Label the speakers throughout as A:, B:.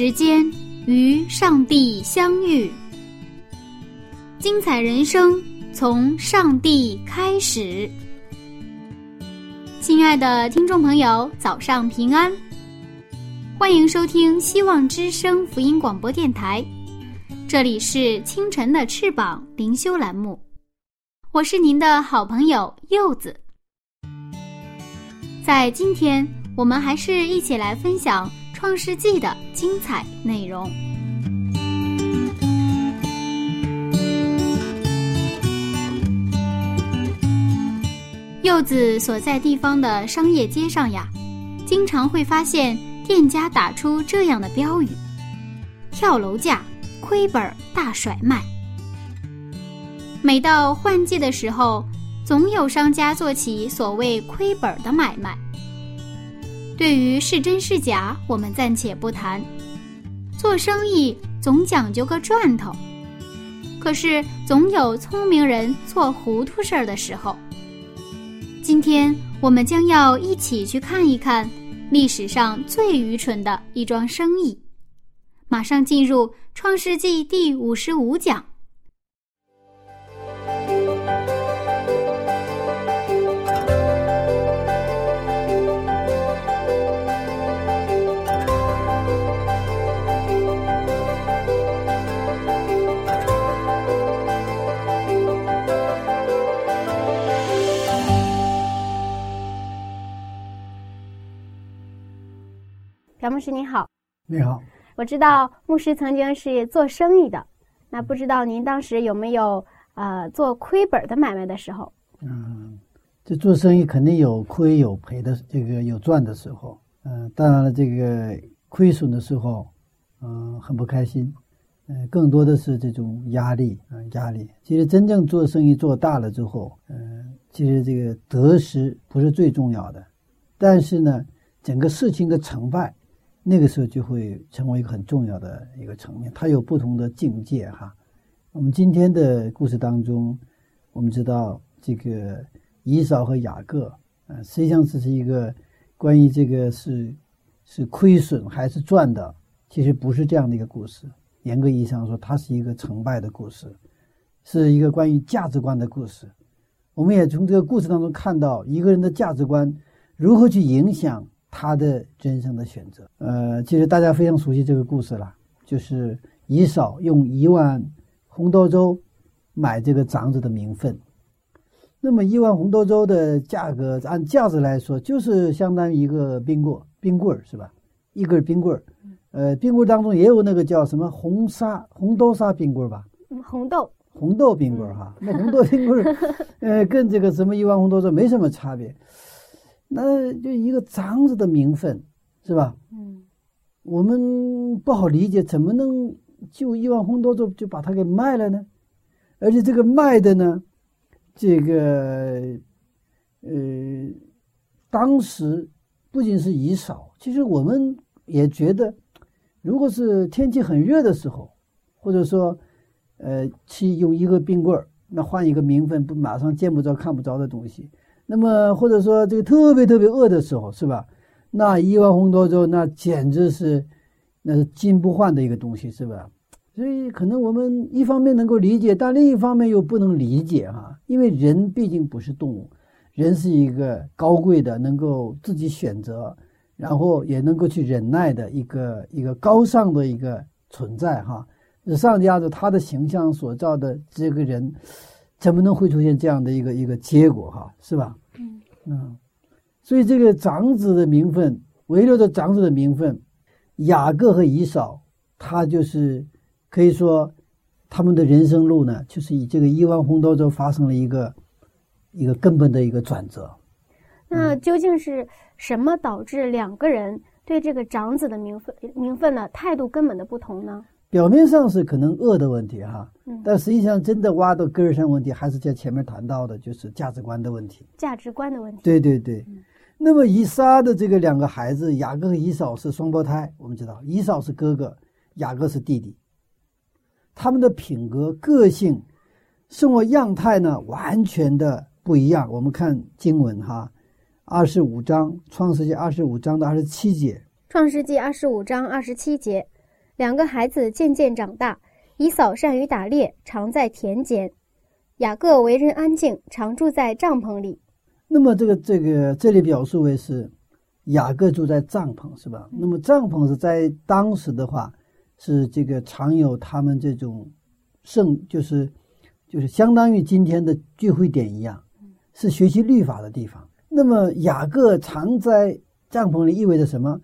A: 时间与上帝相遇，精彩人生从上帝开始。亲爱的听众朋友，早上平安，欢迎收听希望之声福音广播电台，这里是清晨的翅膀灵修栏目，我是您的好朋友柚子。在今天，我们还是一起来分享。创世纪的精彩内容。柚子所在地方的商业街上呀，经常会发现店家打出这样的标语：“跳楼价，亏本大甩卖。”每到换季的时候，总有商家做起所谓亏本的买卖。对于是真是假，我们暂且不谈。做生意总讲究个赚头，可是总有聪明人做糊涂事儿的时候。今天我们将要一起去看一看历史上最愚蠢的一桩生意。马上进入《创世纪》第五十五讲。
B: 朴牧师您好，
C: 你好。
B: 我知道牧师曾经是做生意的，那不知道您当时有没有呃做亏本的买卖的时候？
C: 嗯，这做生意肯定有亏有赔的，这个有赚的时候。嗯，当然了，这个亏损的时候，嗯，很不开心。嗯，更多的是这种压力啊，压力。其实真正做生意做大了之后，嗯，其实这个得失不是最重要的，但是呢，整个事情的成败。那个时候就会成为一个很重要的一个层面，它有不同的境界哈。我们今天的故事当中，我们知道这个以扫和雅各，呃，实际上这是一个关于这个是是亏损还是赚的，其实不是这样的一个故事。严格意义上说，它是一个成败的故事，是一个关于价值观的故事。我们也从这个故事当中看到一个人的价值观如何去影响。他的人生的选择，呃，其实大家非常熟悉这个故事了，就是以扫用一万红豆粥买这个长子的名分。那么一碗红豆粥的价格，按价值来说，就是相当于一个冰棍，冰棍是吧？一根冰棍呃，冰棍当中也有那个叫什么红沙红豆沙冰棍吧？
B: 红豆
C: 红豆冰棍哈，那红豆冰棍 呃，跟这个什么一碗红豆粥没什么差别。那就一个长子的名分，是吧？嗯，我们不好理解，怎么能就一碗红豆粥就把它给卖了呢？而且这个卖的呢，这个呃，当时不仅是以少，其实我们也觉得，如果是天气很热的时候，或者说呃，去用一个冰棍儿，那换一个名分，不马上见不着、看不着的东西。那么，或者说这个特别特别饿的时候，是吧？那一碗红豆粥，那简直是，那是金不换的一个东西，是吧？所以，可能我们一方面能够理解，但另一方面又不能理解哈，因为人毕竟不是动物，人是一个高贵的，能够自己选择，然后也能够去忍耐的一个一个高尚的一个存在哈。上帝按照他的形象所造的这个人，怎么能会出现这样的一个一个结果哈？是吧？嗯，所以这个长子的名分，唯留着长子的名分，雅各和以扫，他就是可以说，他们的人生路呢，就是以这个亿万红豆粥发生了一个一个根本的一个转折。
B: 那究竟是什么导致两个人对这个长子的名分名分呢态度根本的不同呢？
C: 表面上是可能恶的问题哈，
B: 嗯
C: 但实际上真的挖到根儿上问题，还是在前面谈到的，就是价值观的问题。
B: 价值观的问题。
C: 对对对，那么以撒的这个两个孩子雅各和以扫是双胞胎，我们知道以扫是哥哥，雅各是弟弟。他们的品格、个性、生活样态呢，完全的不一样。我们看经文哈，二十五章创世纪二十五章的二十七节，
B: 创世纪二十五章二十七节，两个孩子渐渐长大，以扫善于打猎，常在田间；雅各为人安静，常住在帐篷里。
C: 那么这个这个这里表述为是雅各住在帐篷是吧？那么帐篷是在当时的话是这个常有他们这种圣就是就是相当于今天的聚会点一样，是学习律法的地方。那么雅各常在帐篷里意味着什么？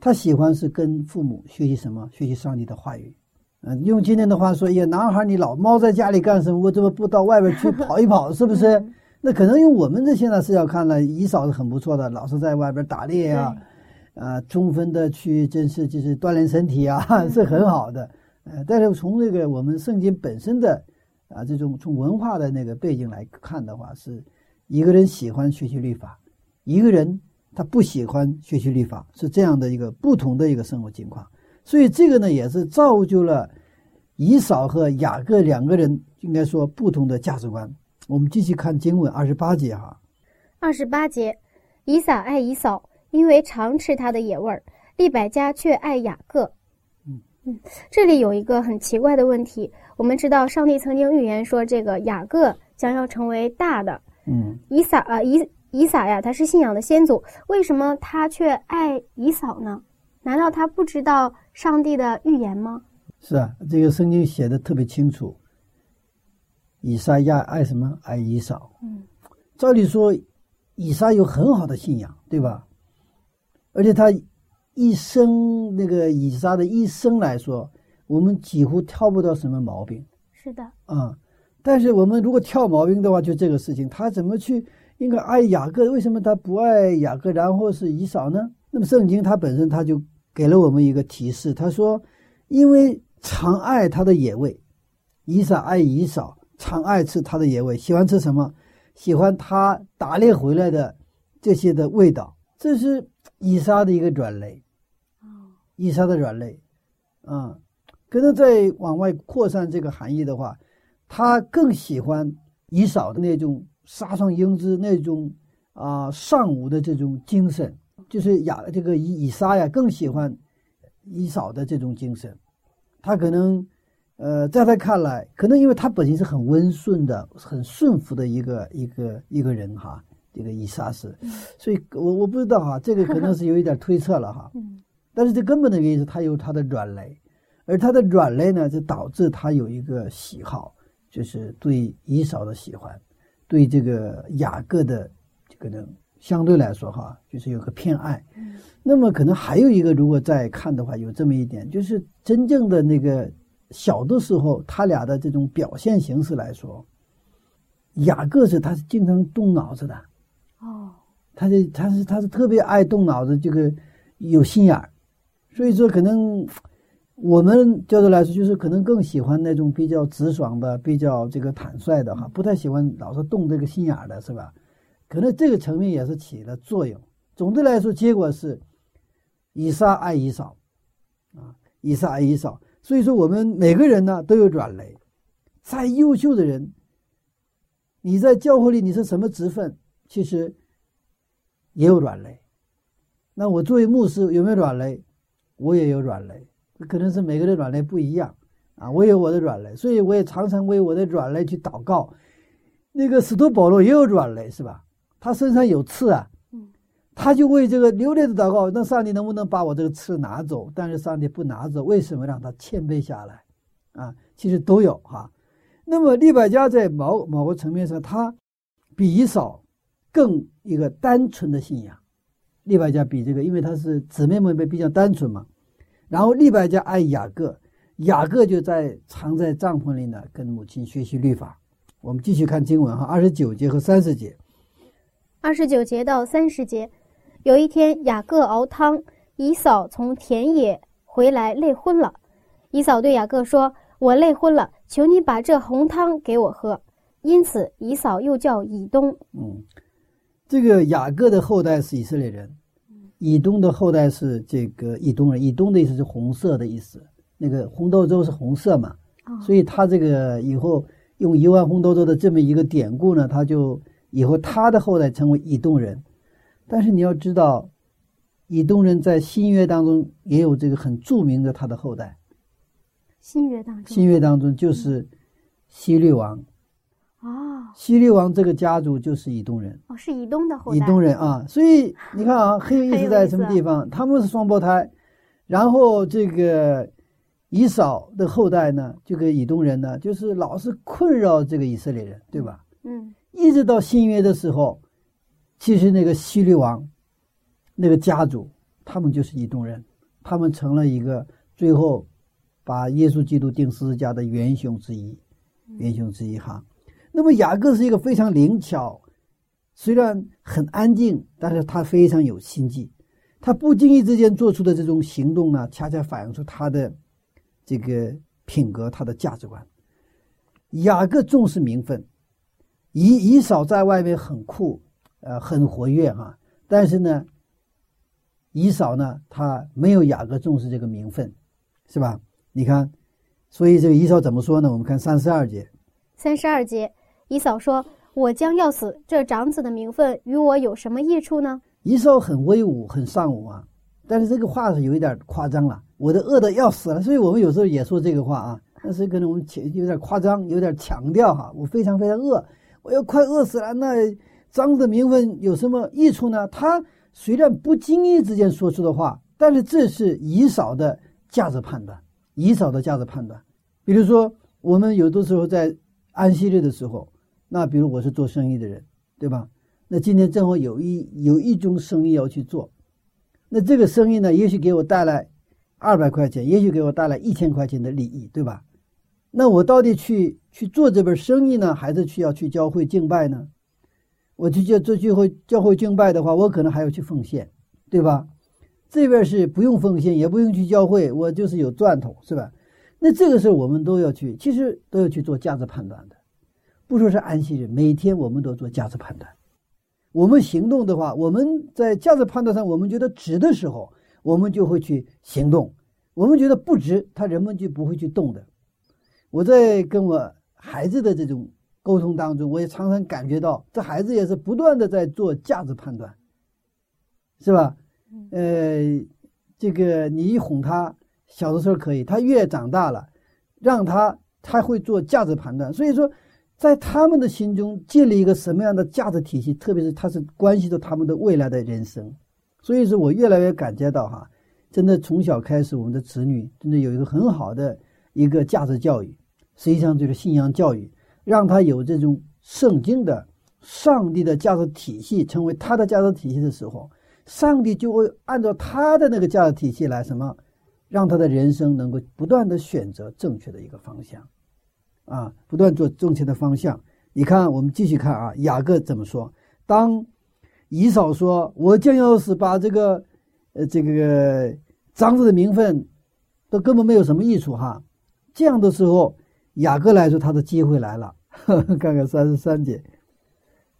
C: 他喜欢是跟父母学习什么？学习上帝的话语。嗯，用今天的话说，哎呀，男孩你老猫在家里干什么？我怎么不到外边去跑一跑？是不是？
B: 嗯
C: 那可能用我们这现在视角看来，姨嫂是很不错的，老是在外边打猎啊，啊，充分的去真是就是锻炼身体啊，
B: 嗯
C: 是很好的。呃，但是从这个我们圣经本身的啊这种从文化的那个背景来看的话，是一个人喜欢学习律法，一个人他不喜欢学习律法，是这样的一个不同的一个生活情况。所以这个呢，也是造就了以扫和雅各两个人应该说不同的价值观。我们继续看经文二十八节哈，
B: 二十八节，以撒爱以扫，因为常吃他的野味儿；利百加却爱雅各。
C: 嗯
B: 嗯，这里有一个很奇怪的问题。我们知道，上帝曾经预言说，这个雅各将要成为大的。
C: 嗯，
B: 以撒啊，以以撒呀，他是信仰的先祖，为什么他却爱以扫呢？难道他不知道上帝的预言吗？
C: 是啊，这个圣经写的特别清楚。以撒亚爱什么？爱以扫。
B: 嗯，
C: 照理说，以撒有很好的信仰，对吧？而且他一生那个以撒的一生来说，我们几乎挑不到什么毛病
B: 是的，
C: 啊、但是我们如果挑毛病的话，就这个事情，他怎么去应该爱雅各？为什么他不爱雅各，然后是以扫呢？那么圣经它本身它就给了我们一个提示，他说，因为常爱他的野味，以撒爱以扫，常爱吃他的野味，喜欢吃什么？喜欢他打猎回来的这些的味道，这是以撒的一个软肋。以撒的软肋，啊、可能再往外扩散这个含义的话，他更喜欢以扫的那种杀上英姿、那种啊、尚武的这种精神，就是雅这个以以撒呀更喜欢以扫的这种精神。他可能呃，在他看来，可能因为他本身是很温顺的、很顺服的一个一个一个人哈，这个以撒是，所以我我不知道哈，这个可能是有一点推测了哈。
B: 嗯
C: 但是这根本的原因是他有他的软肋，而他的软肋呢，就导致他有一个喜好，就是对以扫的喜欢，对这个雅各的这个呢，相对来说哈，就是有个偏爱。那么可能还有一个，如果再看的话，有这么一点，就是真正的那个小的时候，他俩的这种表现形式来说，雅各是他是经常动脑子的，
B: 哦，
C: 他是他是他是特别爱动脑子，这个有心眼儿，所以说可能我们角度来说，就是可能更喜欢那种比较直爽的、比较这个坦率的哈，不太喜欢老是动这个心眼儿的，是吧？可能这个层面也是起了作用。总的来说，结果是以杀爱以扫，啊，以杀爱以扫。所以说，我们每个人呢都有软肋，再优秀的人，你在教会里你是什么职分，其实也有软肋。那我作为牧师有没有软肋？我也有软肋，可能是每个人软肋不一样啊。我有我的软肋，所以我也常常为我的软肋去祷告。那个使徒保罗也有软肋，是吧？他身上有刺啊，
B: 嗯，
C: 他就为这个流泪的祷告，那上帝能不能把我这个刺拿走？但是上帝不拿走，为什么让他谦卑下来？啊，其实都有哈。那么利百加在某某个层面上，他比以扫更一个单纯的信仰。利百加比这个，因为他是姊妹们比较单纯嘛。然后利百加爱雅各，雅各就在藏在帐篷里呢，跟母亲学习律法。我们继续看经文哈，二十九节和三十节。
B: 二十九节到三十节，有一天雅各熬汤，以嫂从田野回来累昏了。以嫂对雅各说：“我累昏了，求你把这红汤给我喝。”因此，以嫂又叫以东。
C: 嗯，这个雅各的后代是以色列人，以东的后代是这个以东人。以东的意思是红色的意思，那个红豆粥是红色嘛，所以他这个以后。用一万红豆粥的这么一个典故呢，他就以后他的后代成为以东人。但是你要知道，以东人在新约当中也有这个很著名的他的后代。
B: 新约当中，
C: 新约当中就是希律王。
B: 哦，
C: 西律王这个家族就是以东人。
B: 哦，是以东的后代。
C: 以东人啊，所以你看啊，很有意思在什么地方？他们是双胞胎，然后这个。以扫的后代呢，这个以东人呢，就是老是困扰这个以色列人，对吧？
B: 嗯，
C: 一直到新约的时候，其实那个西律王，那个家族，他们就是以东人，他们成了一个最后把耶稣基督钉十字架的元凶之一，元凶之一哈。那么雅各是一个非常灵巧，虽然很安静，但是他非常有心计，他不经意之间做出的这种行动呢，恰恰反映出他的。这个品格，他的价值观。雅各重视名分，以以扫在外面很酷，呃，很活跃哈。但是呢，以扫呢，他没有雅各重视这个名分，是吧？你看，所以这个以扫怎么说呢？我们看三十二节。
B: 三十二节，以嫂说：“我将要死，这长子的名分与我有什么益处呢？”
C: 以嫂很威武，很尚武啊，但是这个话是有一点夸张了。我都饿的要死了，所以我们有时候也说这个话啊，但是可能我们有点夸张，有点强调哈。我非常非常饿，我要快饿死了。那张的名分有什么益处呢？他虽然不经意之间说出的话，但是这是以嫂的价值判断，以嫂的价值判断。比如说，我们有的时候在安息日的时候，那比如我是做生意的人，对吧？那今天正好有一有一种生意要去做，那这个生意呢，也许给我带来。二百块钱，也许给我带来一千块钱的利益，对吧？那我到底去去做这本生意呢，还是去要去教会敬拜呢？我去教做聚会教会敬拜的话，我可能还要去奉献，对吧？这边是不用奉献，也不用去教会，我就是有赚头，是吧？那这个事我们都要去，其实都要去做价值判断的。不说是安息日，每天我们都做价值判断。我们行动的话，我们在价值判断上，我们觉得值的时候。我们就会去行动，我们觉得不值，他人们就不会去动的。我在跟我孩子的这种沟通当中，我也常常感觉到，这孩子也是不断的在做价值判断，是吧？呃，这个你一哄他，小的时候可以，他越长大了，让他他会做价值判断。所以说，在他们的心中建立一个什么样的价值体系，特别是它是关系到他们的未来的人生。所以说我越来越感觉到哈，真的从小开始，我们的子女真的有一个很好的一个价值教育，实际上就是信仰教育，让他有这种圣经的上帝的价值体系成为他的价值体系的时候，上帝就会按照他的那个价值体系来什么，让他的人生能够不断的选择正确的一个方向，啊，不断做正确的方向。你看，我们继续看啊，雅各怎么说？当。以扫说：“我将要是把这个，呃，这个长子的名分，都根本没有什么益处哈。这样的时候，雅各来说，他的机会来了。呵 呵看看三十三节，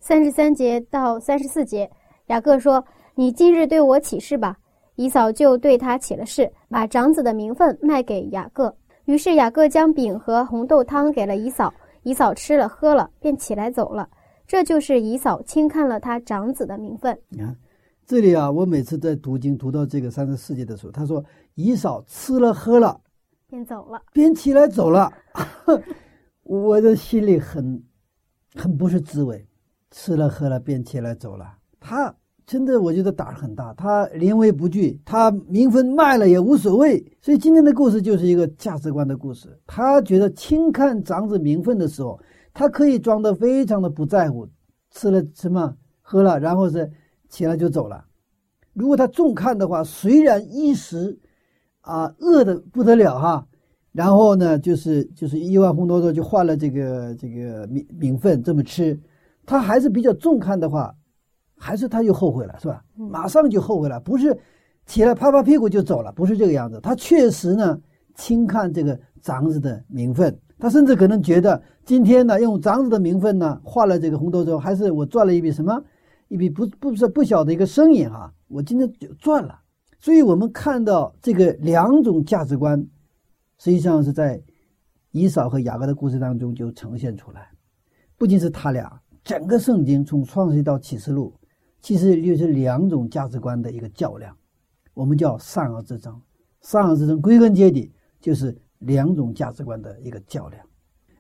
B: 三十三节到三十四节，雅各说：‘你今日对我起誓吧。’以扫就对他起了誓，把长子的名分卖给雅各。于是雅各将饼和红豆汤给了姨嫂，姨嫂吃了喝了，便起来走了。”这就是姨嫂轻看了他长子的名分。
C: 你看，这里啊，我每次在读经读到这个三十四节的时候，他说姨嫂吃了喝了，
B: 便走了，
C: 便起来走了。我的心里很很不是滋味，吃了喝了便起来走了。他真的，我觉得胆儿很大，他临危不惧，他名分卖了也无所谓。所以今天的故事就是一个价值观的故事。他觉得轻看长子名分的时候。他可以装得非常的不在乎，吃了什么喝了，然后是起来就走了。如果他重看的话，虽然一时啊饿的不得了哈，然后呢，就是就是一碗红豆粥就换了这个这个名名分这么吃，他还是比较重看的话，还是他又后悔了，是吧？马上就后悔了，不是起来拍拍屁股就走了，不是这个样子。他确实呢轻看这个长子的名分，他甚至可能觉得今天呢用长子的名分呢换了这个红豆粥，还是我赚了一笔什么一笔不不是不小的一个生意啊，我今天就赚了。所以我们看到这个两种价值观。实际上是在以扫和雅各的故事当中就呈现出来，不仅是他俩，整个圣经从创世到启示录，其实就是两种价值观的一个较量，我们叫善恶之争。善恶之争归根结底就是两种价值观的一个较量。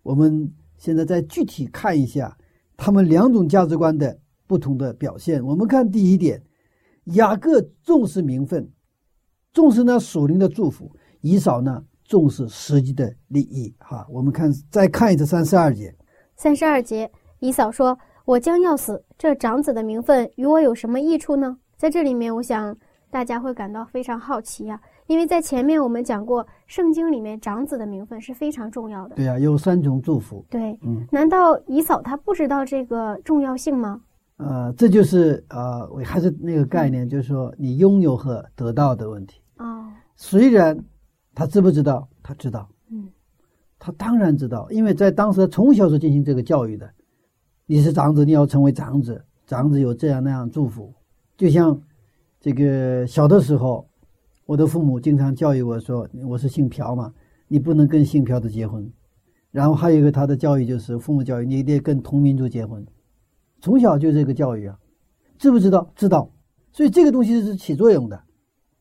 C: 我们现在再具体看一下他们两种价值观的不同的表现。我们看第一点，雅各重视名分，重视呢属灵的祝福；以扫呢？重视实际的利益，哈，我们看再看一次三十二节。
B: 三十二节，以扫说：“我将要死，这长子的名分与我有什么益处呢？”在这里面，我想大家会感到非常好奇呀，因为在前面我们讲过，圣经里面长子的名分是非常重要的。
C: 对呀，有三种祝福。
B: 对，
C: 嗯，
B: 难道以嫂他不知道这个重要性吗？
C: 呃，这就是呃，还是那个概念，就是说你拥有和得到的问题。
B: 哦，
C: 虽然。他知不知道？他知道，
B: 嗯，
C: 他当然知道，因为在当时从小是进行这个教育的。你是长子，你要成为长子，长子有这样那样祝福。就像这个小的时候，我的父母经常教育我说：“我是姓朴嘛，你不能跟姓朴的结婚。”然后还有一个他的教育就是父母教育，你得跟同民族结婚。从小就这个教育啊，知不知道？知道。所以这个东西是起作用的，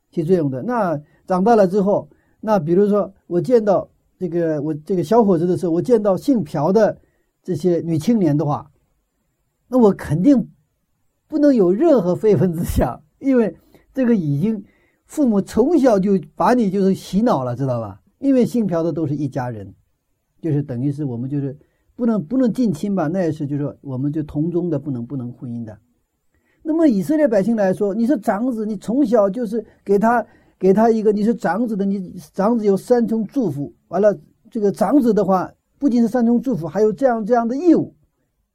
C: 起作用的。那长大了之后。那比如说，我见到这个我这个小伙子的时候，我见到姓朴的这些女青年的话，那我肯定不能有任何非分之想，因为这个已经父母从小就把你就是洗脑了，知道吧？因为姓朴的都是一家人，就是等于是我们就是不能不能近亲吧？那也是就是说我们就同宗的不能不能婚姻的。那么以色列百姓来说，你是长子，你从小就是给他。给他一个，你是长子的，你长子有三重祝福。完了，这个长子的话，不仅是三重祝福，还有这样这样的义务，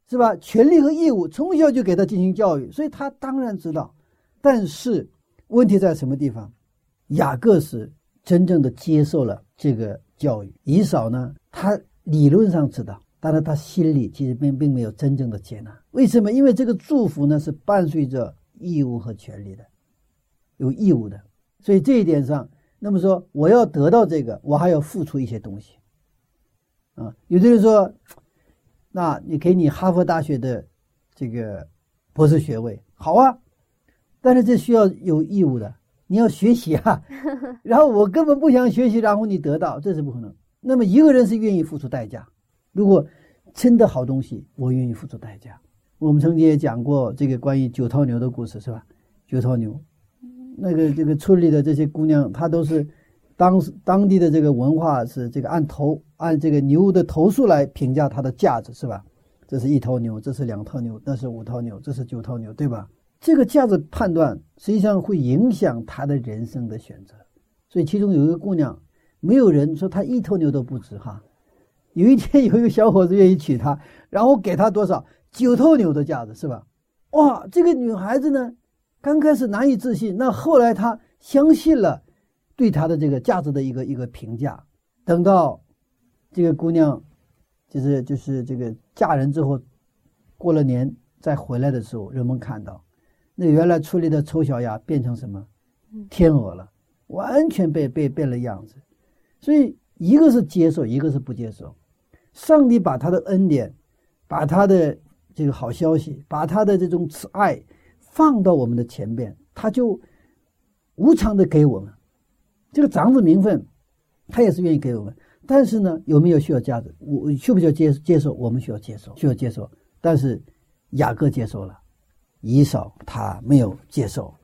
C: 是吧？权利和义务，从小就给他进行教育，所以他当然知道。但是问题在什么地方？雅各是真正的接受了这个教育，以扫呢，他理论上知道，但是他心里其实并并没有真正的接纳。为什么？因为这个祝福呢是伴随着义务和权利的，有义务的。所以这一点上，那么说我要得到这个，我还要付出一些东西，啊，有的人说，那你给你哈佛大学的这个博士学位，好啊，但是这需要有义务的，你要学习啊，然后我根本不想学习，然后你得到，这是不可能。那么一个人是愿意付出代价，如果真的好东西，我愿意付出代价。我们曾经也讲过这个关于九头牛的故事，是吧？九头牛。那个这个村里的这些姑娘，她都是当时当地的这个文化是这个按头按这个牛的头数来评价它的价值，是吧？这是一头牛，这是两头牛，那是五头牛，这是九头牛，对吧？这个价值判断实际上会影响他的人生的选择。所以其中有一个姑娘，没有人说她一头牛都不值哈。有一天有一个小伙子愿意娶她，然后给她多少九头牛的价值，是吧？哇，这个女孩子呢？刚开始难以置信，那后来她相信了对他的这个价值的一个一个评价。等到这个姑娘就是就是这个嫁人之后，过了年再回来的时候，人们看到那原来村里的丑小鸭变成什么天鹅了，完全被被变了样子。所以一个是接受，一个是不接受。上帝把他的恩典，把他的这个好消息，把他的这种慈爱。放到我们的前边，他就无偿的给我们这个长子名分，他也是愿意给我们。但是呢，有没有需要价值？我需不需要接接受？我们需要接受，需要接受。但是雅各接受了，以扫他没有接受。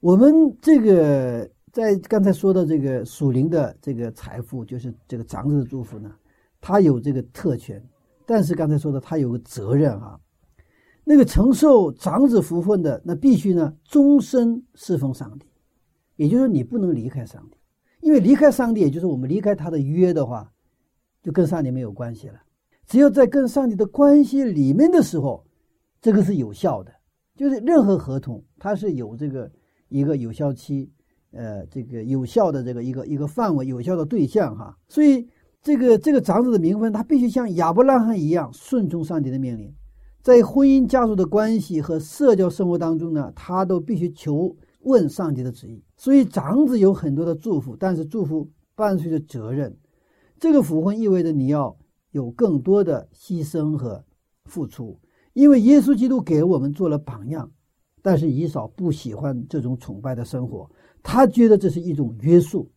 C: 我们这个在刚才说的这个属灵的这个财富，就是这个长子的祝福呢，他有这个特权，但是刚才说的他有个责任啊。那个承受长子福分的，那必须呢终身侍奉上帝，也就是说你不能离开上帝，因为离开上帝，也就是我们离开他的约的话，就跟上帝没有关系了。只有在跟上帝的关系里面的时候，这个是有效的。就是任何合同，它是有这个一个有效期，呃，这个有效的这个一个一个范围，有效的对象哈。所以这个这个长子的名分，他必须像亚伯拉罕一样顺从上帝的命令，在婚姻家族的关系和社交生活当中呢，他都必须求问上帝的旨意。所以长子有很多的祝福，但是祝福伴随着责任。这个复婚意味着你要有更多的牺牲和付出，因为耶稣基督给我们做了榜样。但是以扫不喜欢这种崇拜的生活，他觉得这是一种约束。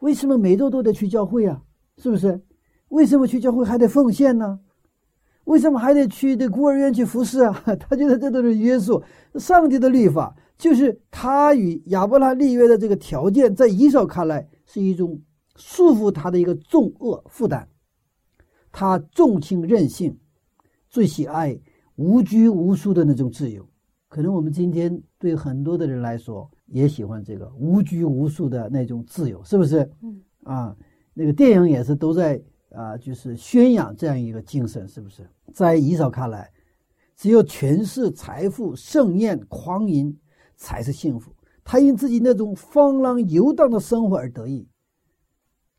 C: 为什么每周都得去教会啊？是不是？为什么去教会还得奉献呢？为什么还得去这孤儿院去服侍啊？他觉得这都是约束。上帝的律法就是他与亚伯拉罕立约的这个条件，在以扫看来是一种束缚他的一个重恶负担。他纵情任性，最喜爱无拘无束的那种自由。可能我们今天对很多的人来说也喜欢这个无拘无束的那种自由，是不是？
B: 嗯
C: 啊，那个电影也是都在啊，就是宣扬这样一个精神，是不是？在以扫看来，只有权势、财富、盛宴、狂淫才是幸福。他因自己那种放浪游荡的生活而得意。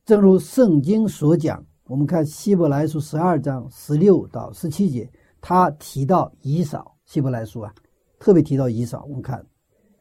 C: 正如圣经所讲，我们看希伯来书十二章十六到十七节，他提到以扫。希伯来书啊，特别提到以扫。我们看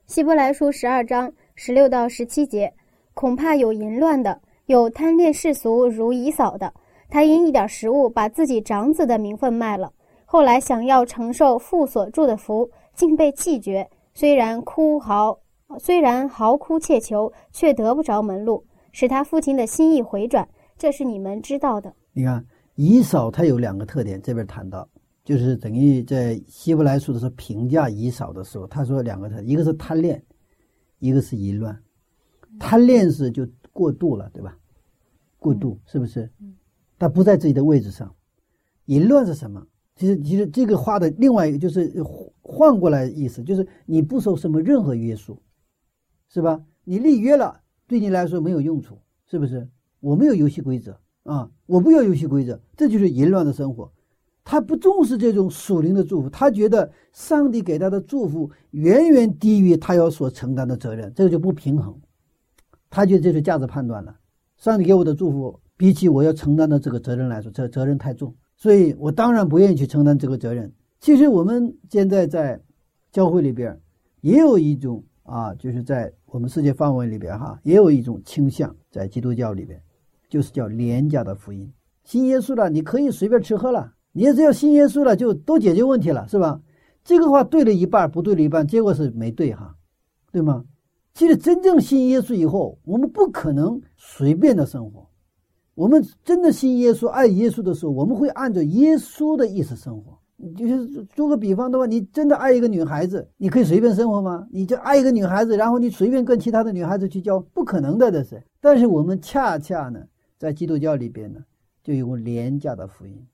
B: 希伯来书十二章十六到十七节，恐怕有淫乱的，有贪恋世俗如以扫的。他因一点食物，把自己长子的名分卖了。后来想要承受父所祝的福，竟被弃绝。虽然哭嚎，虽然嚎哭切求，却得不着门路，使他父亲的心意回转。这是你们知道的。
C: 你看以扫，他有两个特点，这边谈到，就是等于在希伯来书的时候评价以扫的时候，他说两个特，一个是贪恋，一个是淫乱。贪恋是就过度了，对吧？过度是不是？他不在自己的位置上。淫乱是什么？其实，其实这个话的另外一个就是换过来意思，就是你不受什么任何约束，是吧？你立约了，对你来说没有用处，是不是？我没有游戏规则啊，我不要游戏规则，这就是淫乱的生活。他不重视这种属灵的祝福，他觉得上帝给他的祝福远远低于他要所承担的责任，这个就不平衡。他觉得这是价值判断了，上帝给我的祝福比起我要承担的这个责任来说，这责任太重，所以我当然不愿意去承担这个责任。其实我们现在在教会里边也有一种啊，就是在我们世界范围里边哈，也有一种倾向，在基督教里边，就是叫廉价的福音。信耶稣了，你可以随便吃喝了，你只要信耶稣了，就都解决问题了，是吧？这个话对了一半，不对了一半，结果是没对哈，对吗？其实真正信耶稣以后，我们不可能随便的生活。我们真的信耶稣、爱耶稣的时候，我们会按照耶稣的意思生活。就是做个比方的话，你真的爱一个女孩子，你可以随便生活吗？你就爱一个女孩子，然后你随便跟其他的女孩子去交，不可能的，这是。但是我们恰恰呢，在基督教里边呢，就有个廉价的福音，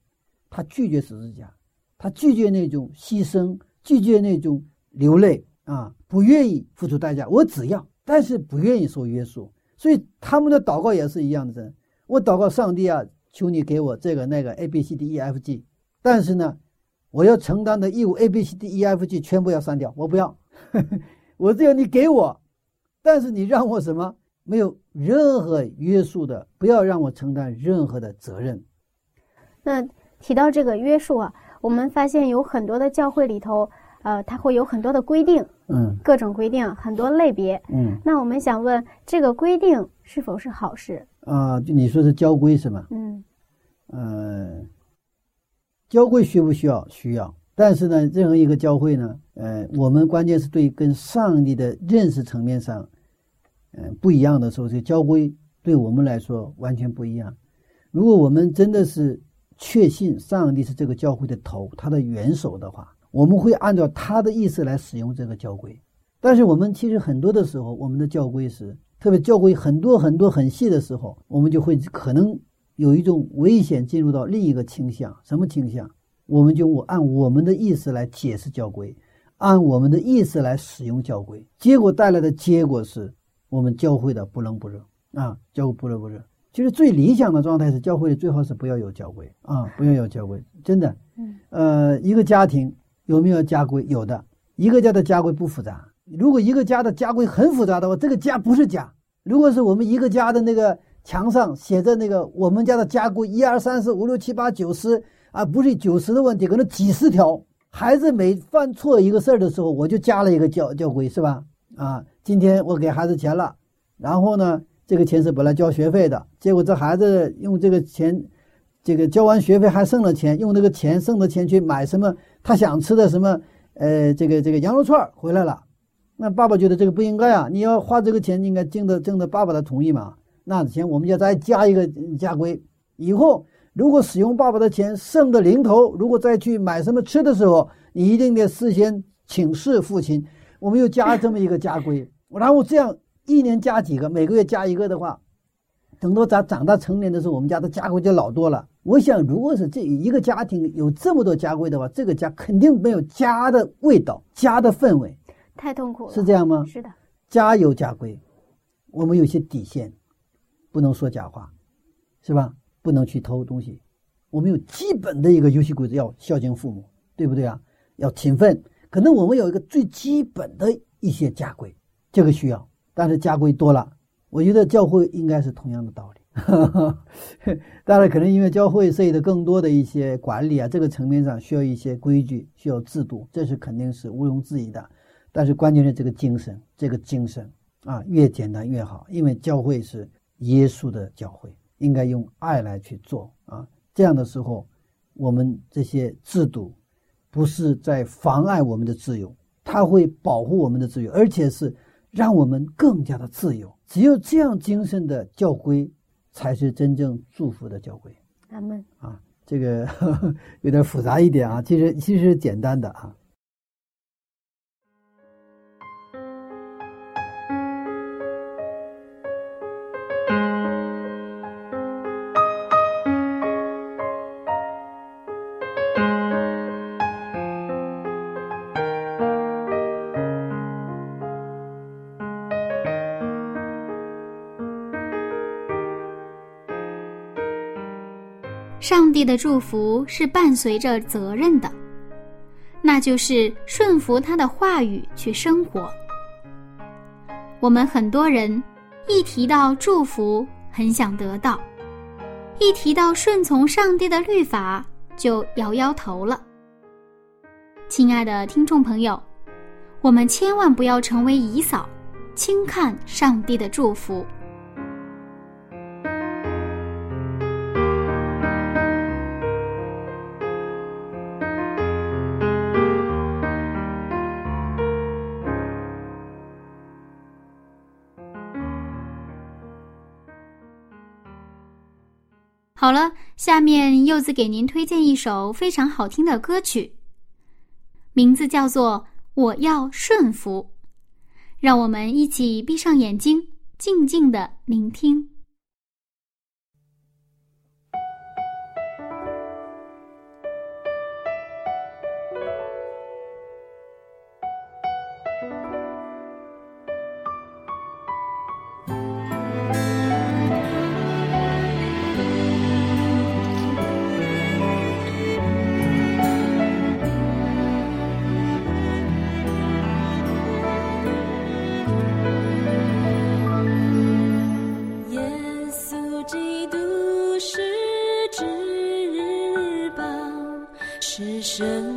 C: 他拒绝十字架，他拒绝那种牺牲，拒绝那种流泪啊，不愿意付出代价。我只要，但是不愿意受约束。所以他们的祷告也是一样的。我祷告上帝啊，求你给我这个那个 A B C D E F G，但是呢。我要承担的义务 A B C D E F G 全部要删掉，我不要，我只要你给我，但是你让我什么没有任何约束的，不要让我承担任何的责任。
B: 那提到这个约束啊，我们发现有很多的教会里头，呃，它会有很多的规定，
C: 嗯
B: 各种规定，很多类别。
C: 嗯
B: 那我们想问，这个规定是否是好事？
C: 啊，就你说是交规是吗？
B: 嗯
C: 呃，教规需不需要？需要。但是呢，任何一个教会呢，呃，我们关键是对跟上帝的认识层面上，嗯、不一样的时候，这教规对我们来说完全不一样。如果我们真的是确信上帝是这个教会的头，他的元首的话，我们会按照他的意思来使用这个教规。但是我们其实很多的时候，我们的教规是，特别教规很多很多很细的时候，我们就会可能有一种危险进入到另一个倾向，什么倾向？我们就我按我们的意思来解释教规，按我们的意思来使用教规，结果带来的结果是我们教会的不冷不热。啊，教会不冷不热。其实最理想的状态是教会最好是不要有教规啊，不要有教规，真的。
B: 嗯，
C: 呃，一个家庭有没有家规？有的。一个家的家规不复杂。如果一个家的家规很复杂的话，这个家不是家。如果是我们一个家的那个墙上写着那个我们家的家规一二三四五六七八九十啊，不是九十的问题，可能几十条。孩子每犯错一个事儿的时候，我就加了一个教教规，是吧？啊，今天我给孩子钱了，然后呢，这个钱是本来交学费的，结果这孩子用这个钱，这个交完学费还剩了钱，用那个钱剩的钱去买什么他想吃的什么，呃，这个这个羊肉串回来了。那爸爸觉得这个不应该啊，你要花这个钱，应该经得征得爸爸的同意嘛。那钱我们要再加一个家规，以后。如果使用爸爸的钱剩的零头，如果再去买什么吃的时候，你一定得事先请示父亲。我们又加这么一个家规，然后这样一年加几个，每个月加一个的话，等到咱长大成年的时候，我们家的家规就老多了。我想，如果是这一个家庭有这么多家规的话，这个家肯定没有家的味道、家的氛围，
B: 太痛苦了。
C: 是这样吗？
B: 是的，
C: 家有家规，我们有些底线，不能说假话，是吧？不能去偷东西，我们有基本的一个游戏规则，要孝敬父母，对不对啊？要勤奋，可能我们有一个最基本的一些家规，这个需要。但是家规多了，我觉得教会应该是同样的道理。当然，可能因为教会涉及的更多的一些管理啊，这个层面上需要一些规矩，需要制度，这是肯定是毋庸置疑的。但是关键是这个精神，这个精神啊，越简单越好，因为教会是耶稣的教会。应该用爱来去做啊，这样的时候，我们这些制度不是在妨碍我们的自由，它会保护我们的自由，而且是让我们更加的自由。只有这样精神的教规，才是真正祝福的教规。
B: 阿门
C: 啊，这个 有点复杂一点啊，其实其实简单的啊。
A: 帝的祝福是伴随着责任的，那就是顺服他的话语去生活。我们很多人一提到祝福，很想得到；一提到顺从上帝的律法，就摇摇头了。亲爱的听众朋友，我们千万不要成为姨嫂，轻看上帝的祝福。好了，下面柚子给您推荐一首非常好听的歌曲，名字叫做《我要顺服》，让我们一起闭上眼睛，静静的聆听。
D: 何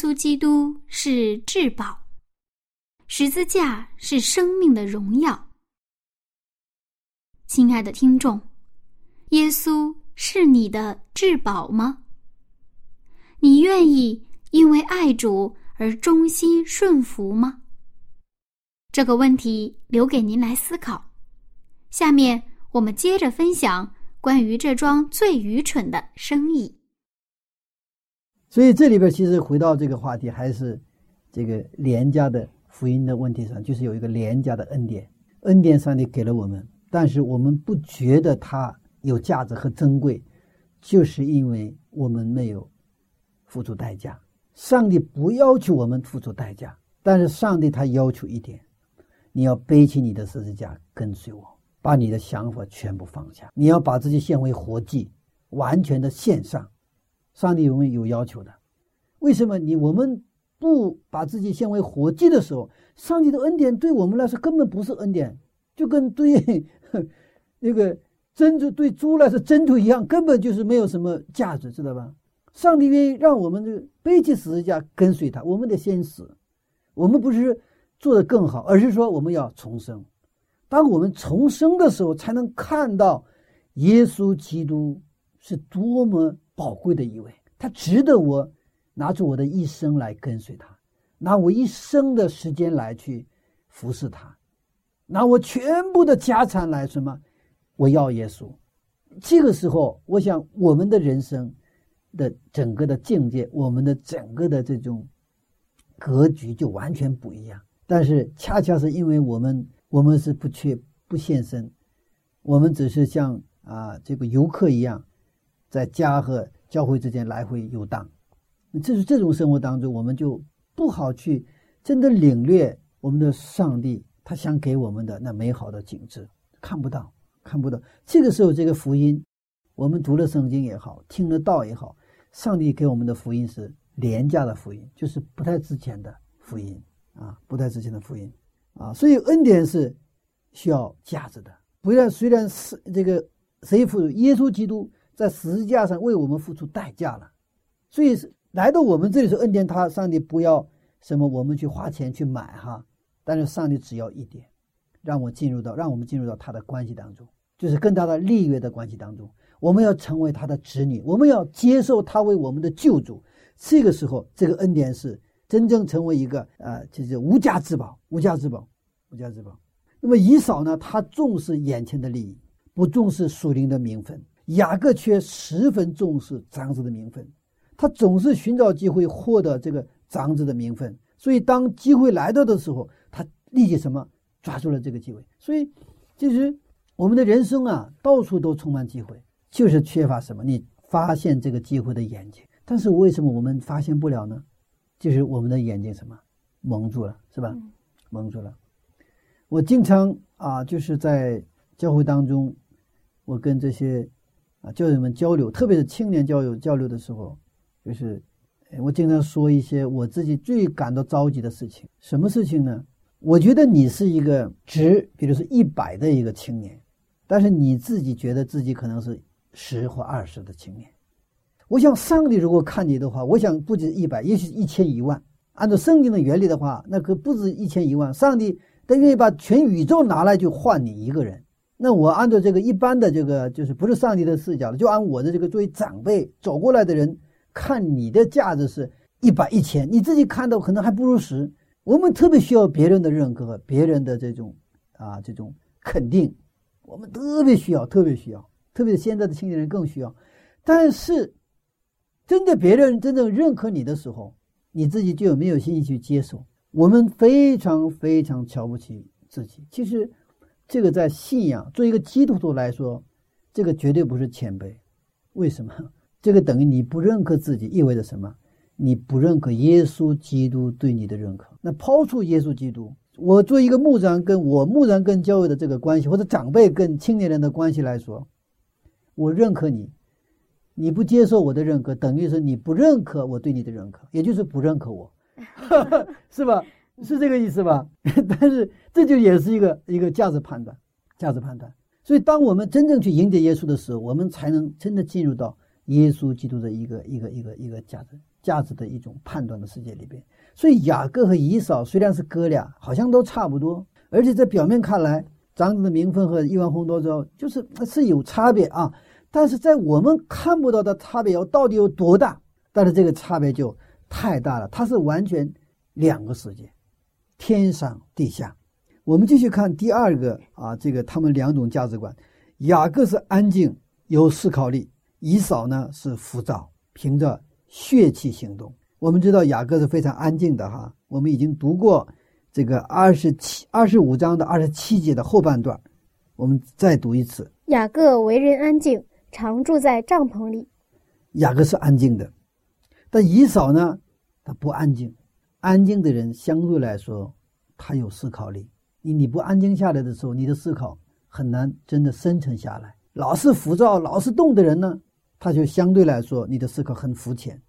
D: 稣基督
A: 是至宝，十字架是生命的荣耀。亲爱的听众，耶稣是你的至宝吗？你愿意因为爱主而忠心顺服吗？这个问题留给您来思考。下面我们接着分享关于这桩最愚蠢的生意。
C: 所以这里边其实回到这个话题，还是这个廉价的福音的问题上，就是有一个廉价的恩典，恩典上帝给了我们，但是我们不觉得它有价值和珍贵，就是因为我们没有付出代价。上帝不要求我们付出代价，但是上帝他要求一点：你要背起你的十字架跟随我，把你的想法全部放下，你要把自己献为活祭，完全的献上。上帝有没有要求的？为什么你我们不把自己献为活祭的时候，上帝的恩典对我们来说根本不是恩典，就跟对 那个珍珠对猪来说珍珠一样，根本就是没有什么价值，知道吧？上帝愿意让我们这个背起十字架跟随他，我们得先死。我们不是做的更好，而是说我们要重生。当我们重生的时候，才能看到耶稣基督是多么。宝贵的一位，他值得我拿出我的一生来跟随他，拿我一生的时间来去服侍他，拿我全部的家产来什么？我要耶稣。这个时候，我想我们的人生的整个的境界，我们的整个的这种格局就完全不一样。但是恰恰是因为我们，我们是不缺不献身，我们只是像啊这个游客一样。在家和教会之间来回游荡，这是这种生活当中，我们就不好去真的领略我们的上帝他想给我们的那美好的景致，看不到，看不到。这个时候，这个福音，我们读了圣经也好，听了道也好，上帝给我们的福音是廉价的福音，就是不太值钱的福音啊，不太值钱的福音啊。所以恩典是需要价值的。不然，虽然是这个谁付耶稣基督在十字架上为我们付出代价了，所以是来到我们这里是恩典，他上帝不要什么我们去花钱去买哈，但是上帝只要一点，让我进入到让我们进入到他的关系当中，就是跟他的立约的关系当中。我们要成为他的子女，我们要接受他为我们的救主。这个时候，这个恩典是真正成为一个呃，就是无价之宝，无价之宝，无价之宝。那么以扫呢，他重视眼前的利益，不重视属灵的名分；雅各却十分重视长子的名分，他总是寻找机会获得这个长子的名分。所以，当机会来到的时候，他立即什么抓住了这个机会。所以，其实我们的人生啊，到处都充满机会。就是缺乏什么？你发现这个机会的眼睛，但是为什么我们发现不了呢？就是我们的眼睛什么蒙住了，是吧？蒙住了。我经常啊，就是在教会当中，我跟这些啊教友们交流，特别是青年教友交流的时候，就是我经常说一些我自己最感到着急的事情。什么事情呢？我觉得你是一个值，比如说一百的一个青年，但是你自己觉得自己可能是。十或二十的青年，我想上帝如果看你的话，我想不止一百，也许一千一万。按照圣经的原理的话，那可不止一千一万。上帝他愿意把全宇宙拿来就换你一个人。那我按照这个一般的这个，就是不是上帝的视角就按我的这个作为长辈走过来的人看你的价值是一百一千，你自己看到可能还不如十。我们特别需要别人的认可，别人的这种啊这种肯定，我们特别需要，特别需要。特别是现在的青年人更需要，但是，真的别人真正认可你的时候，你自己就有没有信心去接受？我们非常非常瞧不起自己。其实，这个在信仰，作为一个基督徒来说，这个绝对不是谦卑。为什么？这个等于你不认可自己，意味着什么？你不认可耶稣基督对你的认可。那抛出耶稣基督，我作为一个牧长，跟我牧长跟教会的这个关系，或者长辈跟青年人的关系来说。我认可你，你不接受我的认可，等于是你不认可我对你的认可，也就是不认可我 是吧？是这个意思吧？但是这就也是一个一个价值判断，价值判断。所以，当我们真正去迎接耶稣的时候，我们才能真的进入到耶稣基督的一个一个一个一个价值价值的一种判断的世界里边。所以，雅各和以扫虽然是哥俩，好像都差不多，而且在表面看来，长子的名分和亿万红多州就是是有差别啊。但是在我们看不到的差别有到底有多大？但是这个差别就太大了，它是完全两个世界，天上地下。我们继续看第二个啊，这个他们两种价值观：雅各是安静有思考力，以扫呢是浮躁，凭着血气行动。我们知道雅各是非常安静的哈，我们已经读过这个二十七、二十五章的二十七节的后半段，我们再读一次：
B: 雅各为人安静。常住在帐篷里，
C: 雅各是安静的，但以扫呢，他不安静。安静的人相对来说，他有思考力。你你不安静下来的时候，你的思考很难真的深沉下来。老是浮躁、老是动的人呢，他就相对来说，你的思考很肤浅。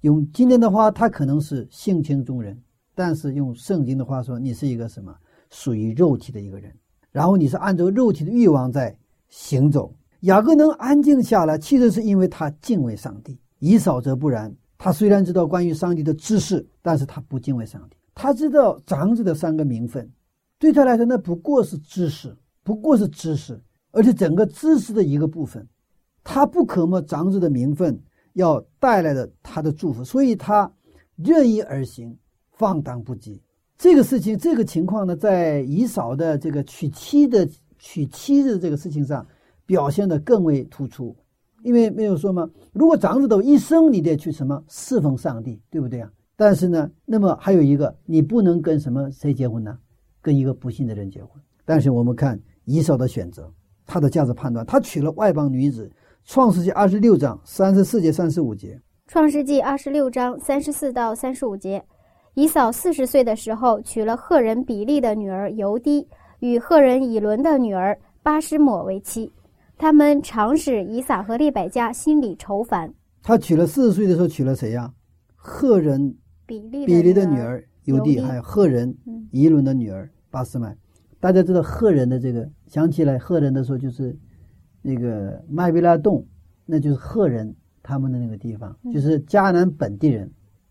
C: 用今天的话，他可能是性情中人；但是用圣经的话说，你是一个什么？属于肉体的一个人。然后你是按照肉体的欲望在行走。雅各能安静下来，其实是因为他敬畏上帝；以扫则不然。他虽然知道关于上帝的知识，但是他不敬畏上帝。他知道长子的三个名分，对他来说那不过是知识，不过是知识，而且整个知识的一个部分。他不渴慕长子的名分要带来的他的祝福，所以他任意而行，放荡不羁。这个事情，这个情况呢，在以扫的这个娶妻的娶妻的这个事情上。表现的更为突出，因为没有说嘛，如果长子都一生你得去什么侍奉上帝，对不对啊？但是呢，那么还有一个，你不能跟什么谁结婚呢？跟一个不信的人结婚。但是我们看以扫的选择，他的价值判断，他娶了外邦女子。创世纪二十六章三十四节、三十五节。
B: 创世纪二十六章三十四到三十五节，以扫四十岁的时候娶了赫人比利的女儿尤迪，与赫人以伦的女儿巴施抹为妻。他们常使以撒和利百加心里愁烦。
C: 他娶了四十岁的时候娶了谁呀？赫人
B: 比利
C: 比利的
B: 女
C: 女儿尤地，还有赫人
B: 嗯
C: 伊伦的女儿巴斯麦。大家知道赫人的这个，想起来赫人的时候就是那个麦比拉洞，那就是赫人他们的那个地方，
B: 嗯
C: 就是迦南本地人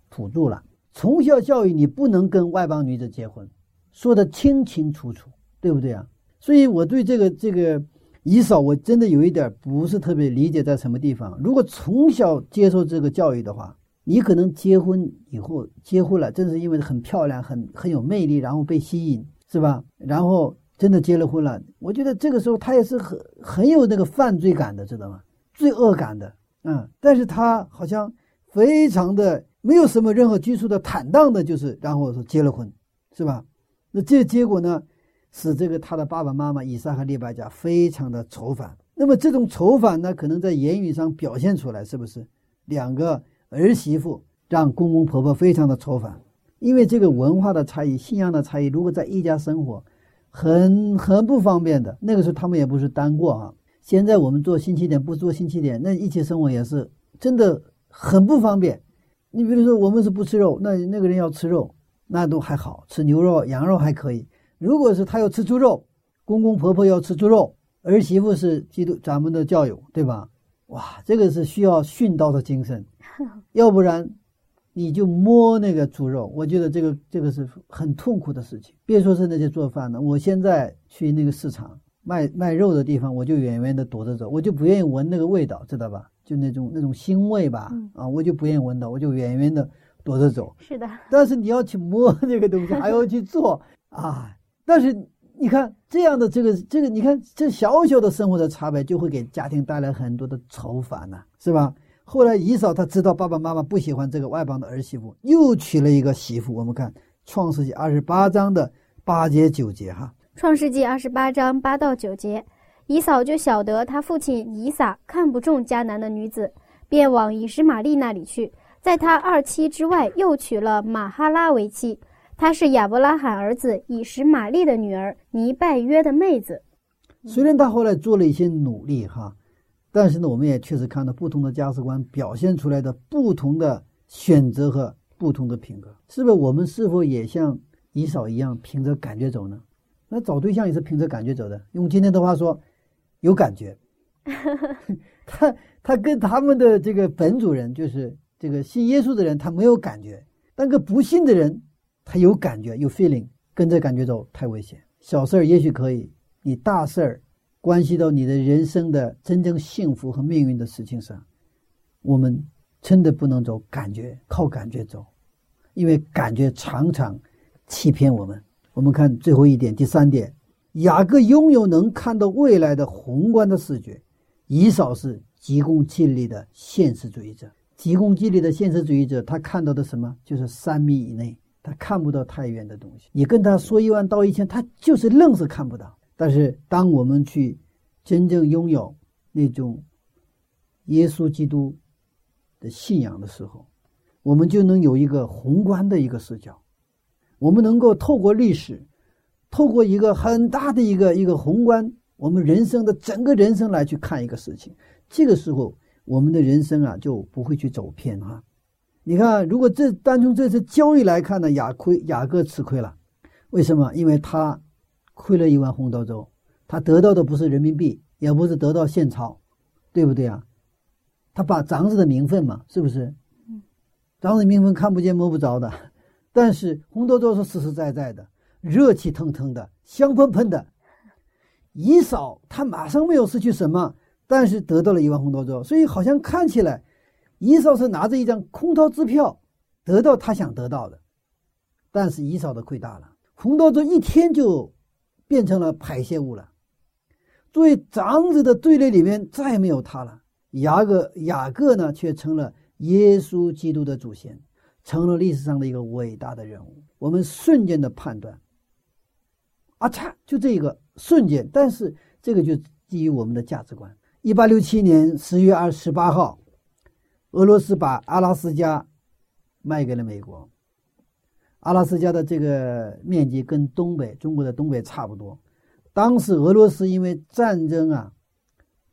C: 土著了。从小教育你不能跟外邦女子结婚，说的清清楚楚，对不对啊？所以我对这个这个以扫，我真的有一点不是特别理解在什么地方。如果从小接受这个教育的话，你可能结婚以后结婚了，正是因为很漂亮、很很有魅力，然后被吸引，是吧？然后真的结了婚了，我觉得这个时候他也是很很有那个犯罪感的，知道吗？罪恶感的，嗯。但是他好像非常的没有什么任何拘束的、坦荡的，就是然后说结了婚，是吧？那这结果呢，使这个他的爸爸妈妈以撒和利百加非常的愁烦。那么这种愁烦呢，可能在言语上表现出来，是不是？两个儿媳妇让公公婆婆非常的愁烦，因为这个文化的差异、信仰的差异，如果在一家生活，很很不方便的。那个时候他们也不是单过啊，现在我们做新起点不做新起点，那一起生活也是真的很不方便。你比如说，我们是不吃肉，那那个人要吃肉，那都还好，吃牛肉、羊肉还可以。如果是他要吃猪肉，公公婆婆要吃猪肉，儿媳妇是基督咱们的教友，对吧？哇，这个是需要殉道的精神，要不然你就摸那个猪肉，我觉得这个这个是很痛苦的事情。别说是那些做饭的，我现在去那个市场卖卖肉的地方，我就远远的躲着走，我就不愿意闻那个味道，知道吧？就那种那种腥味吧，
B: 嗯
C: 啊，我就不愿意闻到，我就远远的躲着走。
B: 是的，
C: 但是你要去摸这个东西，还要去做啊。但是你看这样的这个这个，你看这小小的生活的差别，就会给家庭带来很多的愁烦呐、是吧？后来以扫他知道爸爸妈妈不喜欢这个外邦的儿媳妇，又娶了一个媳妇。我们看创世纪二十八章的八节九节哈，
B: 创世纪二十八章八到九节，以嫂就晓得他父亲以撒看不中迦南的女子，便往以实玛利那里去，在他二妻之外又娶了马哈拉为妻。她是亚伯拉罕儿子以实玛利的女儿尼拜约的妹子。
C: 虽然他后来做了一些努力哈，但是呢，我们也确实看到不同的价值观表现出来的不同的选择和不同的品格，是不是？我们是否也像以扫一样凭着感觉走呢？那找对象也是凭着感觉走的。用今天的话说，有感觉。他他跟他们的这个本主人，就是这个信耶稣的人，他没有感觉；但个不信的人，他有感觉，有 feeling，跟着感觉走太危险。小事儿也许可以，你大事儿关系到你的人生的真正幸福和命运的事情上，我们真的不能走感觉，靠感觉走，因为感觉常常欺骗我们。我们看最后一点，第三点，雅各拥有能看到未来的宏观的视觉，以扫是急功近利的现实主义者。急功近利的现实主义者，他看到的什么？就是三米以内，他看不到太远的东西。你跟他说一万道一千，他就是愣是看不到。但是，当我们去真正拥有那种耶稣基督的信仰的时候，我们就能有一个宏观的一个视角。我们能够透过历史，透过一个很大的一个一个宏观，我们人生的整个人生来去看一个事情。这个时候，我们的人生啊就不会去走偏哈。你看，如果这单从这次交易来看呢，雅亏雅各吃亏了，为什么？因为他亏了一碗红豆粥，他得到的不是人民币，也不是得到现钞，对不对啊？他把长子的名分嘛，是不是？长子名分看不见摸不着的，但是红豆粥是实实在在的，热气腾腾的，香喷喷的。以扫他马上没有失去什么，但是得到了一碗红豆粥，所以好像看起来，以扫是拿着一张空头支票得到他想得到的，但是以扫的亏大了，红豆粥一天就变成了排泄物了。作为长子的队列里面再也没有他了，雅各雅各呢却成了耶稣基督的祖先，成了历史上的一个伟大的人物。我们瞬间的判断，啊嚓，就这个瞬间，但是这个就基于我们的价值观。一八六七年十月二十八号，俄罗斯把阿拉斯加卖给了美国。阿拉斯加的这个面积跟东北中国的东北差不多。当时俄罗斯因为战争啊，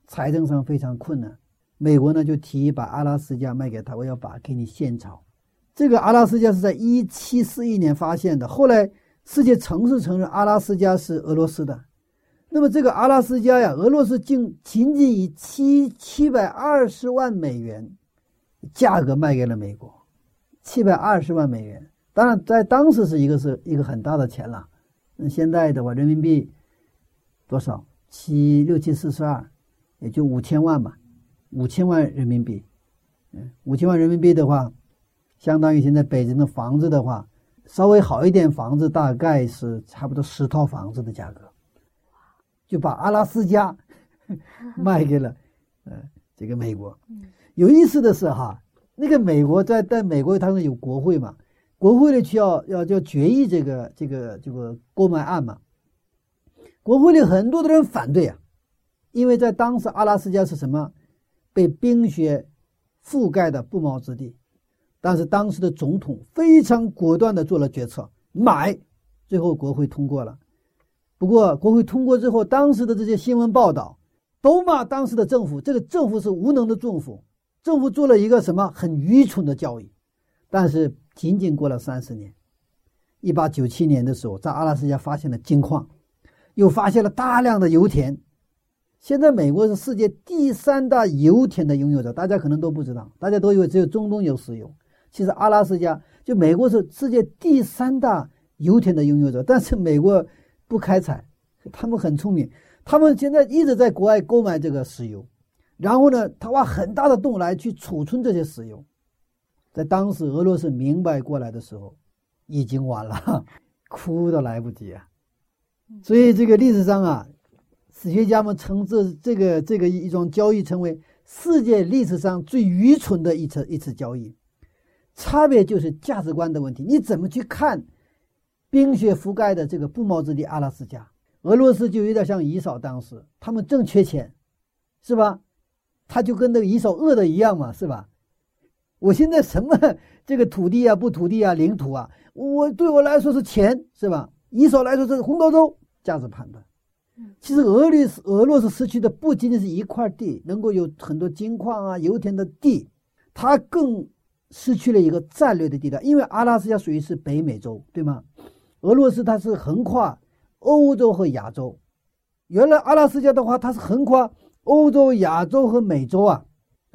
C: 财政上非常困难，美国呢就提议把阿拉斯加卖给他，我要把给你现钞，这个阿拉斯加是在一七四一年发现的，后来世界城市承认阿拉斯加是俄罗斯的。那么这个阿拉斯加呀，俄罗斯仅仅仅以七七百二十万美元价格卖给了美国，七百二十万美元。当然，在当时是一个是一个很大的钱了。那现在的话，人民币多少？七六七四十二，也就五千万吧，五千万人民币。嗯，五千万人民币的话，相当于现在北京的房子的话，稍微好一点房子大概是差不多十套房子的价格。就把阿拉斯加 卖给了呃这个美国。有意思的是哈，那个美国在在美国，他们有国会嘛？国会里需要要要决议这个这个这个购买案嘛？国会里很多的人反对啊，因为在当时阿拉斯加是什么？被冰雪覆盖的不毛之地。但是当时的总统非常果断的做了决策，买，最后国会通过了。不过，国会通过之后，当时的这些新闻报道都骂当时的政府，这个政府是无能的政府，政府做了一个什么很愚蠢的交易。但是，仅仅过了三十年，一八九七年的时候，在阿拉斯加发现了金矿，又发现了大量的油田。现在，美国是世界第三大油田的拥有者，大家可能都不知道，大家都以为只有中东有石油，其实阿拉斯加就美国是世界第三大油田的拥有者，但是美国。不开采，他们很聪明，他们现在一直在国外购买这个石油，然后呢，他挖很大的洞来去储存这些石油，在当时俄罗斯明白过来的时候，已经晚了，哭都来不及啊！所以这个历史上啊，史学家们称这这个这个一桩交易称为世界历史上最愚蠢的一次一次交易，差别就是价值观的问题，你怎么去看？冰雪覆盖的这个不毛之地阿拉斯加，俄罗斯就有点像以扫当时，他们正缺钱，是吧？他就跟那个以扫饿的一样嘛，是吧？我现在什么这个土地啊，不土地啊，领土啊，我对我来说是钱，是吧？以扫来说是红高粥，价值判断。其实俄律俄罗斯失去的不仅仅是一块地，能够有很多金矿啊、油田的地，它更失去了一个战略的地带，因为阿拉斯加属于是北美洲，对吗？俄罗斯它是横跨欧洲和亚洲，原来阿拉斯加的话，它是横跨欧洲、亚洲和美洲啊，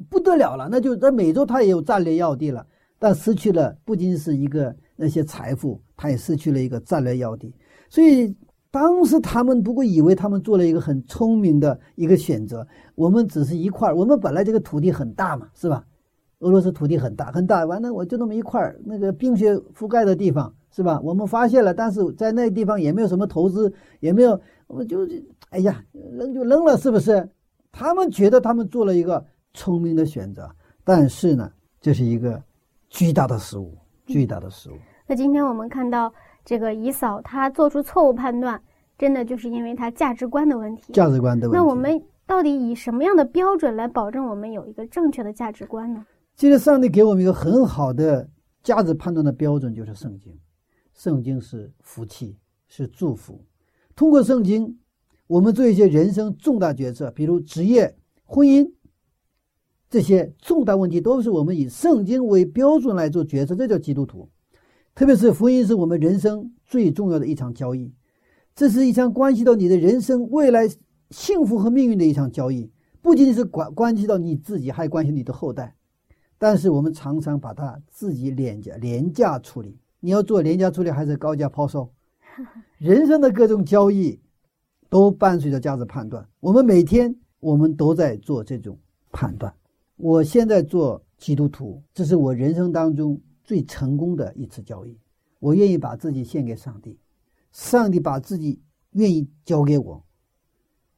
C: 不得了了。那就在美洲，它也有战略要地了，但失去了不仅是一个那些财富，它也失去了一个战略要地。所以当时他们不过以为他们做了一个很聪明的一个选择。我们只是一块儿我们本来这个土地很大嘛，是吧？俄罗斯土地很大很大，完了我就那么一块儿那个冰雪覆盖的地方。是吧？我们发现了，但是在那地方也没有什么投资，也没有，我们就哎呀，扔就扔了，是不是？他们觉得他们做了一个聪明的选择，但是呢，这是一个巨大的失误，巨大的失误。
B: 那今天我们看到这个姨嫂她做出错误判断，真的就是因为她价值观的问题。
C: 价值观的问题。
B: 那我们到底以什么样的标准来保证我们有一个正确的价值观呢？
C: 其实上帝给我们一个很好的价值判断的标准，就是圣经。圣经是福气，是祝福。通过圣经，我们做一些人生重大决策，比如职业、婚姻这些重大问题，都是我们以圣经为标准来做决策。这叫基督徒。特别是婚姻，是我们人生最重要的一场交易。这是一场关系到你的人生未来幸福和命运的一场交易，不仅仅是关关系到你自己，还关系你的后代。但是我们常常把它自己廉价廉价处理。你要做廉价处理还是高价抛售？人生的各种交易都伴随着价值判断。我们每天我们都在做这种判断。我现在做基督徒，这是我人生当中最成功的一次交易。我愿意把自己献给上帝，上帝把自己愿意交给我，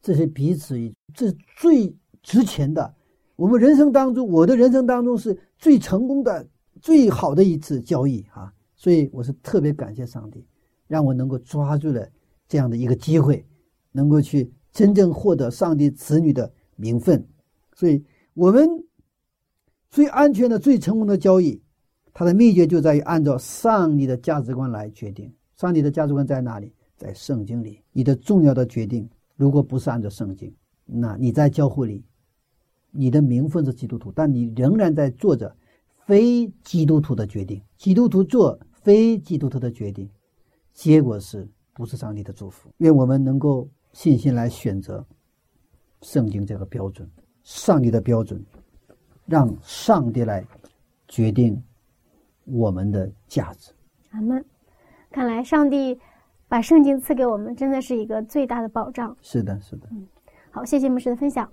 C: 这是彼此这最值钱的。我们人生当中，我的人生当中是最成功的、最好的一次交易啊！所以我是特别感谢上帝，让我能够抓住了这样的一个机会，能够去真正获得上帝子女的名分。所以，我们最安全的、最成功的交易，它的秘诀就在于按照上帝的价值观来决定。上帝的价值观在哪里？在圣经里。你的重要的决定，如果不是按照圣经，那你在教会里，你的名分是基督徒，但你仍然在做着。非基督徒的决定，基督徒做非基督徒的决定，结果是不是上帝的祝福？愿我们能够信心来选择圣经这个标准，上帝的标准，让上帝来决定我们的价值。
B: 阿门。看来上帝把圣经赐给我们，真的是一个最大的保障。
C: 是的，是的。
B: 好，谢谢牧师的分享。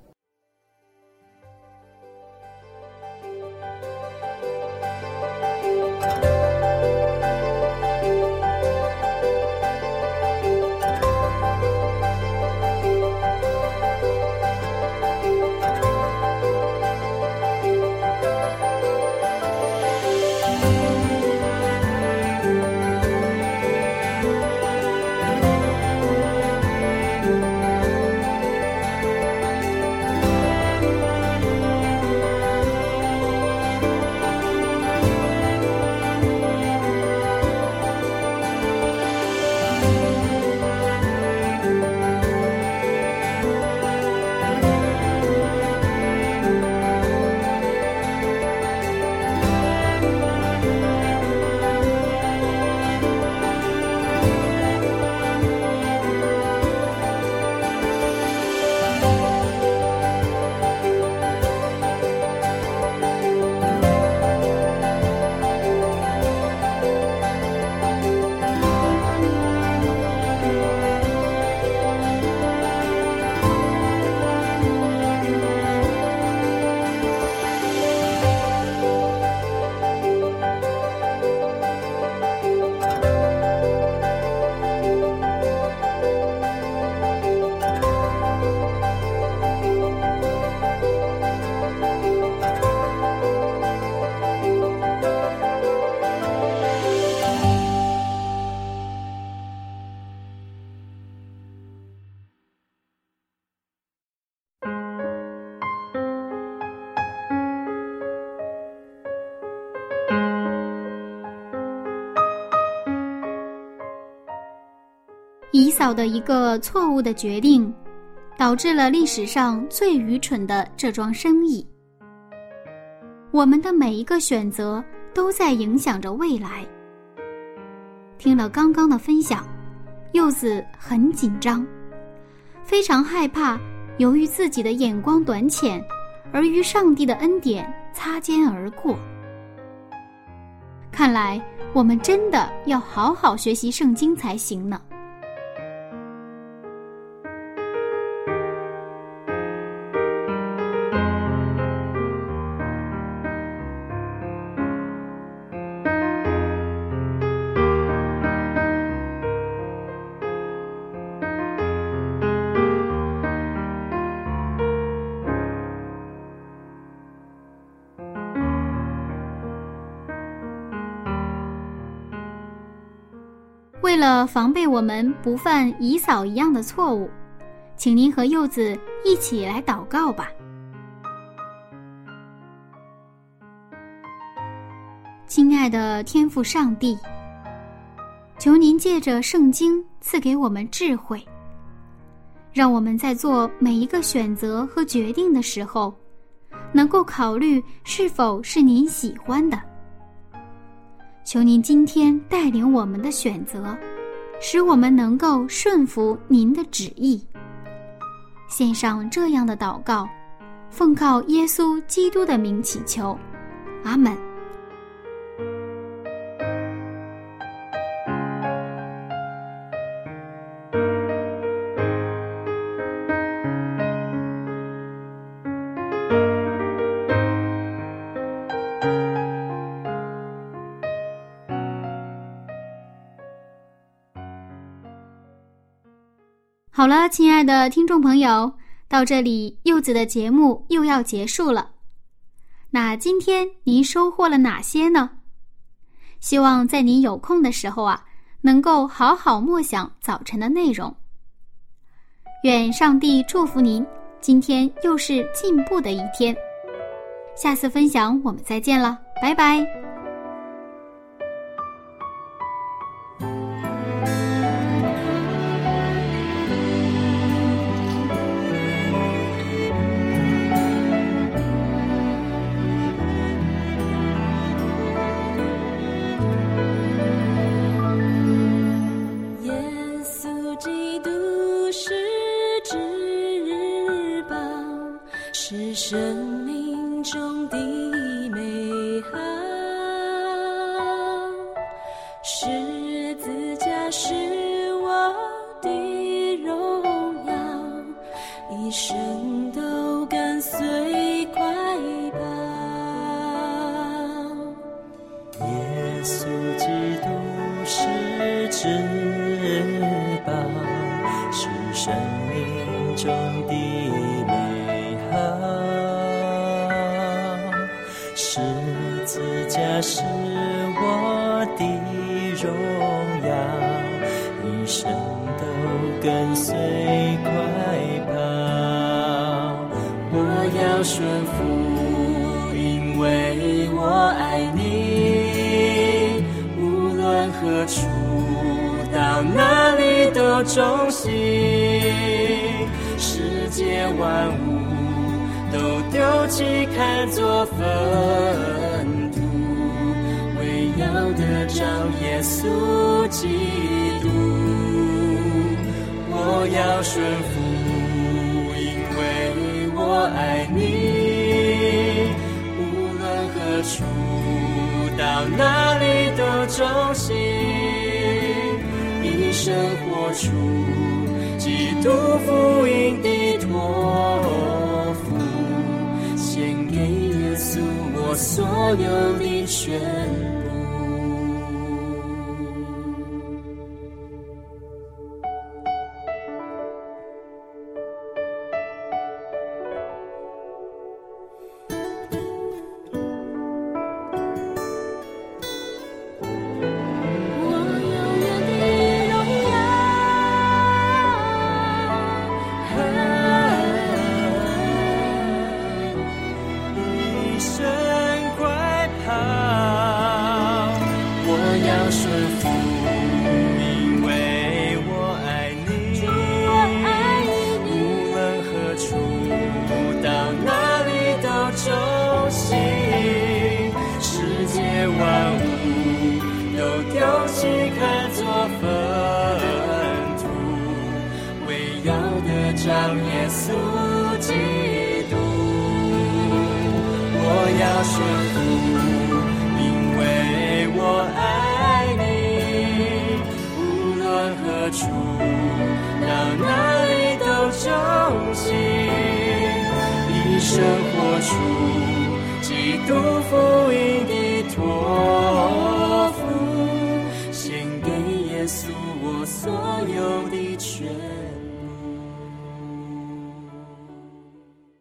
A: 的一个错误的决定，导致了历史上最愚蠢的这桩生意。我们的每一个选择都在影响着未来。听了刚刚的分享，柚子很紧张，非常害怕，由于自己的眼光短浅，而与上帝的恩典擦肩而过。看来我们真的要好好学习圣经才行呢。了防备我们不犯以扫一样的错误，请您和柚子一起来祷告吧。亲爱的天父上帝，求您借着圣经赐给我们智慧，让我们在做每一个选择和决定的时候，能够考虑是否是您喜欢的。求您今天带领我们的选择，使我们能够顺服您的旨意。献上这样的祷告，奉靠耶稣基督的名祈求，阿门。好了，亲爱的听众朋友，到这里柚子的节目又要结束了。那今天您收获了哪些呢？希望在您有空的时候啊，能够好好默想早晨的内容。愿上帝祝福您，今天又是进步的一天。下次分享我们再见了，拜拜。
D: 要顺服，因为我爱你。无论何处，到哪里都忠心，一生活出基督福音的托付，献给耶稣我所有的权。